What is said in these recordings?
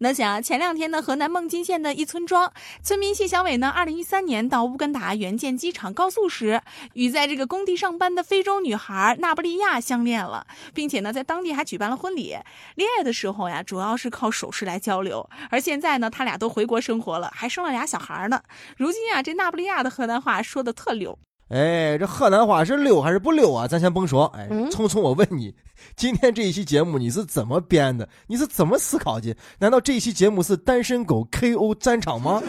那想前两天呢，河南孟津县的一村庄村民谢小伟呢，二零一三年到乌干达援建机场高速时，与在这个工地上班的非洲女孩纳布利亚相恋了，并且呢，在当地还举办了婚礼。恋爱的时候呀，主要是靠手势来交流。而现在呢，他俩都回国生活了，还生了俩小孩呢。如今啊，这纳布利亚的河南话说的特溜。哎，这河南话是溜还是不溜啊？咱先甭说。哎，聪聪，我问你，今天这一期节目你是怎么编的？你是怎么思考的？难道这一期节目是单身狗 KO 战场吗？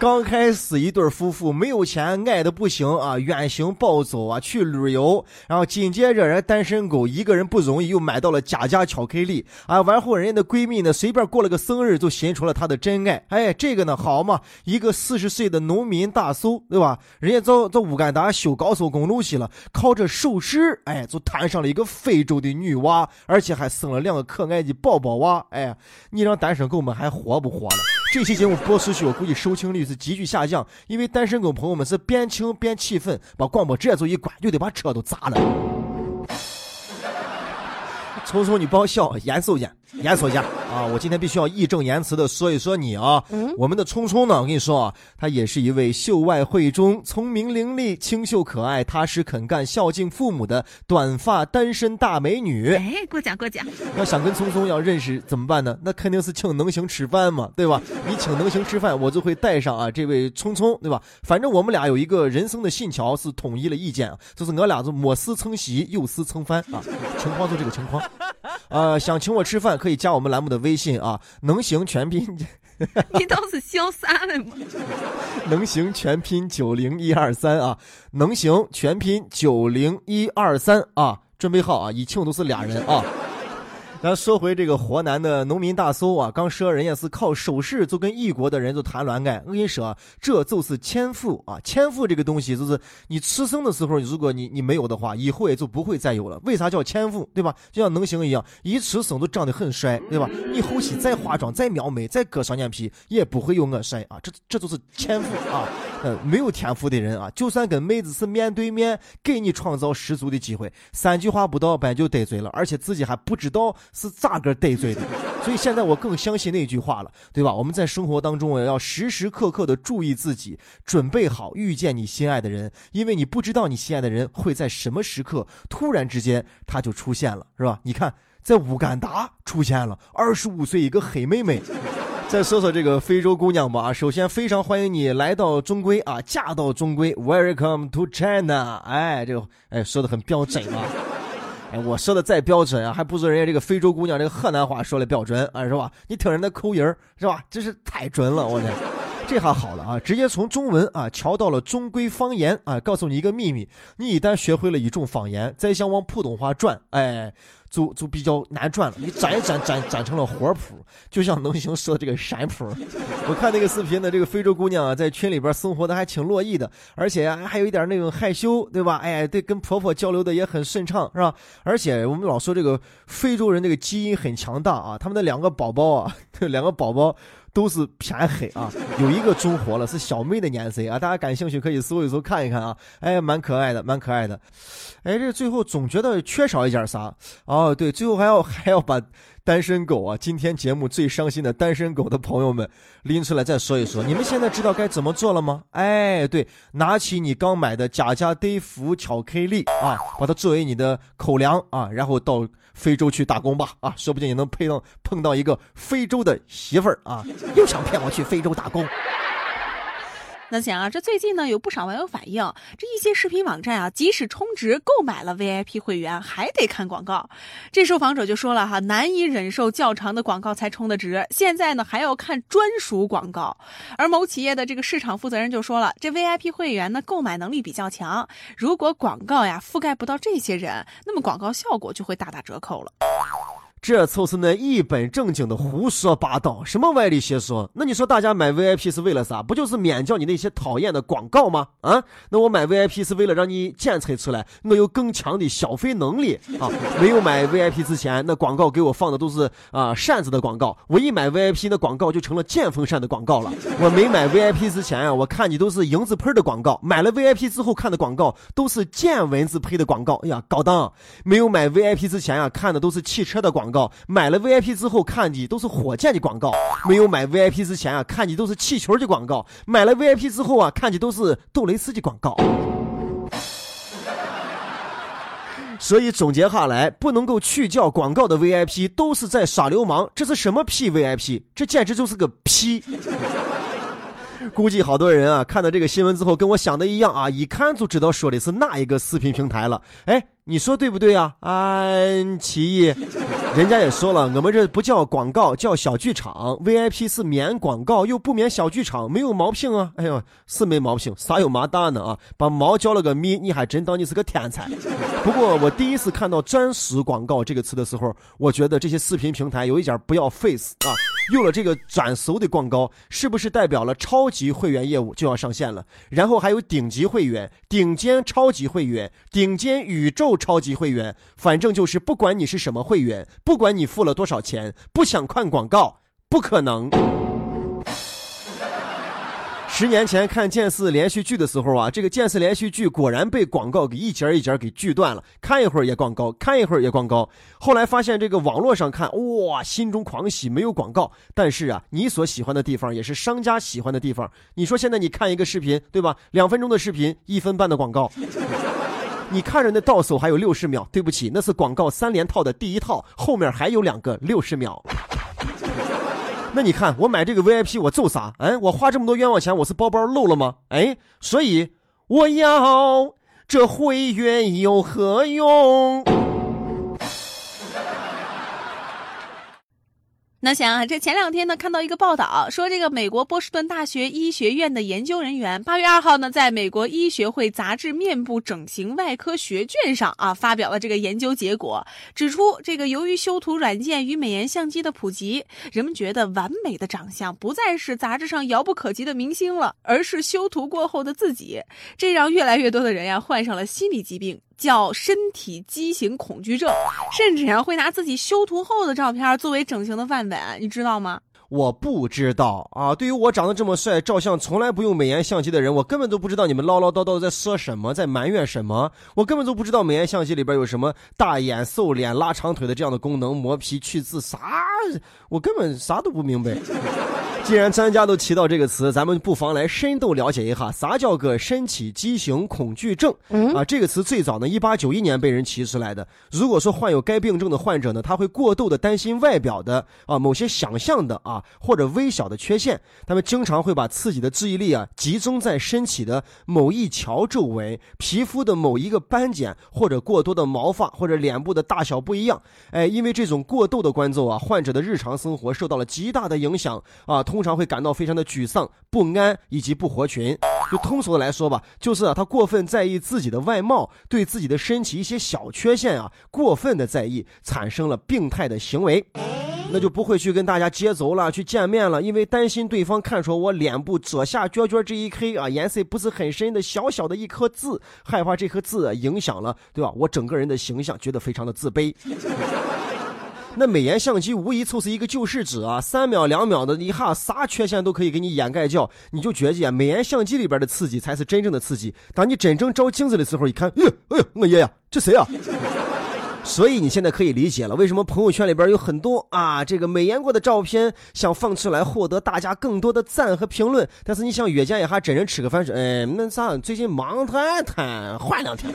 刚开始一对夫妇没有钱，爱的不行啊，远行暴走啊，去旅游。然后紧接着人单身狗一个人不容易，又买到了佳佳巧克力啊。完后人家的闺蜜呢，随便过了个生日，就寻出了她的真爱。哎，这个呢好嘛，一个四十岁的农民大叔，对吧？人家到到乌干达修高速公路去了，靠着手势，哎，就摊上了一个非洲的女娃，而且还生了两个可爱的宝宝娃。哎，你让单身狗们还活不活了？这期节目播出去，我估计收听率是急剧下降，因为单身狗朋友们是边听边气愤，把广播直接就一关，就得把车都砸了。聪聪，你不要笑，严肃点。严肃一下啊！我今天必须要义正言辞的说一说你啊。我们的聪聪呢，我跟你说啊，她也是一位秀外慧中、聪明伶俐、清秀可爱、踏实肯干、孝敬父母的短发单身大美女。哎，过奖过奖。要想跟聪聪要认识怎么办呢？那肯定是请能行吃饭嘛，对吧？你请能行吃饭，我就会带上啊这位聪聪，对吧？反正我们俩有一个人生的信条是统一了意见，就是我俩就莫似曾席，又似曾翻啊。情况就这个情况。呃，想请我吃饭可以加我们栏目的微信啊，能行全拼。你倒是潇洒了吗？能行全拼九零一二三啊，能行全拼九零一二三啊，准备好啊，一庆都是俩人啊。咱说回这个河南的农民大叔啊，刚说人家是靠手势就跟异国的人就谈恋爱。我跟你说，这就是天赋啊！天赋这个东西，就是你出生的时候，如果你你没有的话，以后也就不会再有了。为啥叫天赋？对吧？就像能行一样，一出生都长得很帅，对吧？你后期再化妆、再描眉、再割双眼皮，也不会有我帅啊！这这就是天赋啊！呃，没有天赋的人啊，就算跟妹子是面对面，给你创造十足的机会，三句话不到班就得罪了，而且自己还不知道。是咋个得罪的？所以现在我更相信那句话了，对吧？我们在生活当中也要时时刻刻的注意自己，准备好遇见你心爱的人，因为你不知道你心爱的人会在什么时刻突然之间他就出现了，是吧？你看，在乌干达出现了二十五岁一个黑妹妹。再说说这个非洲姑娘吧，首先非常欢迎你来到中规啊，嫁到中规，Welcome to China。哎，这个哎说的很标准啊。哎，我说的再标准啊，还不如人家这个非洲姑娘这个河南话说的标准啊，是吧？你听人的口音是吧？真是太准了，我天！这下好了啊，直接从中文啊调到了中规方言啊。告诉你一个秘密，你一旦学会了一种方言，再想往普通话转，哎。就就比较难转了，你转一转转转成了活谱，就像农行说的这个闪谱。我看那个视频呢，这个非洲姑娘啊，在群里边生活的还挺乐意的，而且还有一点那种害羞，对吧？哎，对，跟婆婆交流的也很顺畅，是吧？而且我们老说这个非洲人这个基因很强大啊，他们的两个宝宝啊，两个宝宝。都是偏黑啊，有一个中活了，是小妹的年岁啊，大家感兴趣可以搜一搜看一看啊，哎，蛮可爱的，蛮可爱的，哎，这最后总觉得缺少一点啥？哦，对，最后还要还要把单身狗啊，今天节目最伤心的单身狗的朋友们拎出来再说一说，你们现在知道该怎么做了吗？哎，对，拿起你刚买的贾家德芙巧克力啊，把它作为你的口粮啊，然后到。非洲去打工吧，啊，说不定也能配到碰到一个非洲的媳妇儿啊！又想骗我去非洲打工。那想啊，这最近呢，有不少网友反映，这一些视频网站啊，即使充值购买了 VIP 会员，还得看广告。这受访者就说了哈，难以忍受较长的广告才充的值，现在呢还要看专属广告。而某企业的这个市场负责人就说了，这 VIP 会员呢购买能力比较强，如果广告呀覆盖不到这些人，那么广告效果就会大打折扣了。这就是那一本正经的胡说八道，什么歪理邪说？那你说大家买 VIP 是为了啥？不就是免掉你那些讨厌的广告吗？啊，那我买 VIP 是为了让你检测出来我有更强的消费能力啊！没有买 VIP 之前，那广告给我放的都是啊扇子的广告，我一买 VIP，那广告就成了电风扇的广告了。我没买 VIP 之前啊，我看你都是蝇子喷的广告，买了 VIP 之后看的广告都是见蚊子喷的广告。哎呀，高档！没有买 VIP 之前啊，看的都是汽车的广。告广告买了 VIP 之后看的都是火箭的广告，没有买 VIP 之前啊看的都是气球的广告，买了 VIP 之后啊看的都是杜蕾斯的广告。所以总结下来，不能够去叫广告的 VIP 都是在耍流氓，这是什么屁 VIP？这简直就是个屁！估计好多人啊看到这个新闻之后跟我想的一样啊，一看就知道说的是哪一个视频平台了。哎。你说对不对啊？安琪，人家也说了，我们这不叫广告，叫小剧场。VIP 是免广告又不免小剧场，没有毛病啊！哎呦，是没毛病，啥有麻大呢啊？把毛交了个咪，你还真当你是个天才。不过我第一次看到“专属广告”这个词的时候，我觉得这些视频平台有一点不要 face 啊。用了这个转熟的广告，是不是代表了超级会员业务就要上线了？然后还有顶级会员、顶尖超级会员、顶尖宇宙超级会员，反正就是不管你是什么会员，不管你付了多少钱，不想看广告，不可能。十年前看剑四连续剧的时候啊，这个剑四连续剧果然被广告给一节一节给锯断了，看一会儿也广告，看一会儿也广告。后来发现这个网络上看，哇，心中狂喜，没有广告。但是啊，你所喜欢的地方也是商家喜欢的地方。你说现在你看一个视频，对吧？两分钟的视频，一分半的广告，你看着那到手还有六十秒，对不起，那是广告三连套的第一套，后面还有两个六十秒。那你看，我买这个 VIP，我揍啥？哎，我花这么多冤枉钱，我是包包漏了吗？哎，所以我要这会员有何用？那想啊，这前两天呢，看到一个报道，说这个美国波士顿大学医学院的研究人员，八月二号呢，在美国医学会杂志面部整形外科学卷上啊，发表了这个研究结果，指出这个由于修图软件与美颜相机的普及，人们觉得完美的长相不再是杂志上遥不可及的明星了，而是修图过后的自己，这让越来越多的人呀，患上了心理疾病。叫身体畸形恐惧症，甚至啊会拿自己修图后的照片作为整形的范本，你知道吗？我不知道啊！对于我长得这么帅，照相从来不用美颜相机的人，我根本都不知道你们唠唠叨叨在说什么，在埋怨什么。我根本都不知道美颜相机里边有什么大眼、瘦脸、拉长腿的这样的功能，磨皮去痣啥，我根本啥都不明白。既然专家都提到这个词，咱们不妨来深度了解一下啥叫个身体畸形恐惧症。啊，这个词最早呢，一八九一年被人提出来的。如果说患有该病症的患者呢，他会过度的担心外表的啊某些想象的啊或者微小的缺陷，他们经常会把自己的注意力啊集中在身体的某一条皱纹、皮肤的某一个斑点或者过多的毛发或者脸部的大小不一样。哎，因为这种过度的关注啊，患者的日常生活受到了极大的影响啊。通常会感到非常的沮丧、不安以及不合群。就通俗的来说吧，就是啊，他过分在意自己的外貌，对自己的身体一些小缺陷啊，过分的在意，产生了病态的行为。那就不会去跟大家接走了，去见面了，因为担心对方看出我脸部左下角角这一颗啊，颜色不是很深的小小的一颗痣，害怕这颗痣影响了，对吧？我整个人的形象，觉得非常的自卑。那美颜相机无疑就是一个救世主啊！三秒两秒的一下，啥缺陷都可以给你掩盖掉，你就觉得美颜相机里边的刺激才是真正的刺激。当你真正照镜子的时候，一看，哎呦，哎呦，我爷呀，这谁啊？所以你现在可以理解了，为什么朋友圈里边有很多啊这个美颜过的照片，想放出来获得大家更多的赞和评论。但是你想约见一下真人吃个饭，说，哎，那啥，最近忙太太，换两天。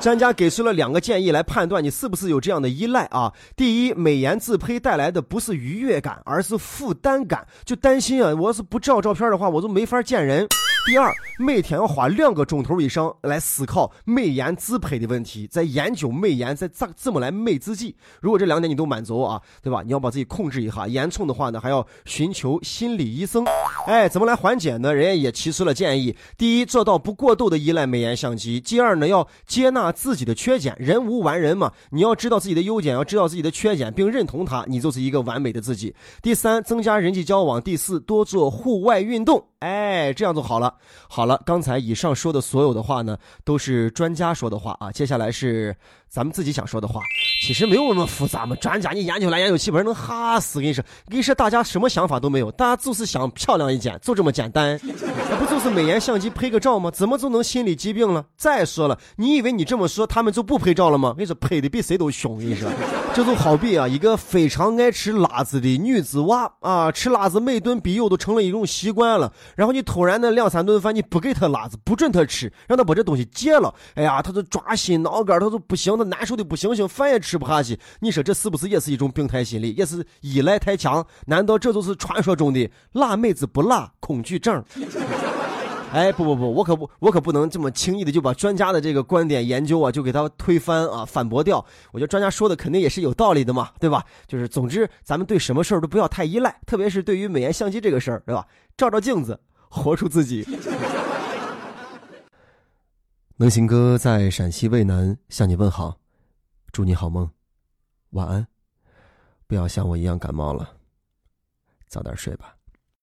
专家给出了两个建议来判断你是不是有这样的依赖啊。第一，美颜自拍带来的不是愉悦感，而是负担感，就担心啊，我要是不照照片的话，我都没法见人。第二，每天要花两个钟头以上来思考美颜自拍的问题，在研究美颜，在咋怎么来美自己。如果这两点你都满足啊，对吧？你要把自己控制一下，严重的话呢，还要寻求心理医生。哎，怎么来缓解呢？人家也提出了建议：第一，做到不过度的依赖美颜相机；第二呢，要接纳自己的缺点，人无完人嘛，你要知道自己的优点，要知道自己的缺点，并认同它，你就是一个完美的自己。第三，增加人际交往；第四，多做户外运动。哎，这样就好了。好了，刚才以上说的所有的话呢，都是专家说的话啊。接下来是咱们自己想说的话。其实没有那么复杂嘛，专家你研究来研究去，不是能哈死？跟你说，跟你说，大家什么想法都没有，大家就是想漂亮一点，就这么简单。那不就是美颜相机拍个照吗？怎么就能心理疾病了？再说了，你以为你这么说，他们就不拍照了吗？跟你说，拍的比谁都凶。跟你说，这就好比啊，一个非常爱吃辣子的女子娃啊，吃辣子每顿必有都成了一种习惯了。然后你突然那两三顿饭你不给他辣子，不准他吃，让他把这东西戒了，哎呀，他就抓心挠肝，他就不行，难受的不行行，饭也吃不下去。你说这是不是也是一种病态心理，也是依赖太强？难道这就是传说中的辣妹子不辣恐惧症？哎，不不不，我可不，我可不能这么轻易的就把专家的这个观点研究啊，就给他推翻啊，反驳掉。我觉得专家说的肯定也是有道理的嘛，对吧？就是总之，咱们对什么事儿都不要太依赖，特别是对于美颜相机这个事儿，对吧？照照镜子，活出自己。能行哥在陕西渭南向你问好，祝你好梦，晚安。不要像我一样感冒了，早点睡吧。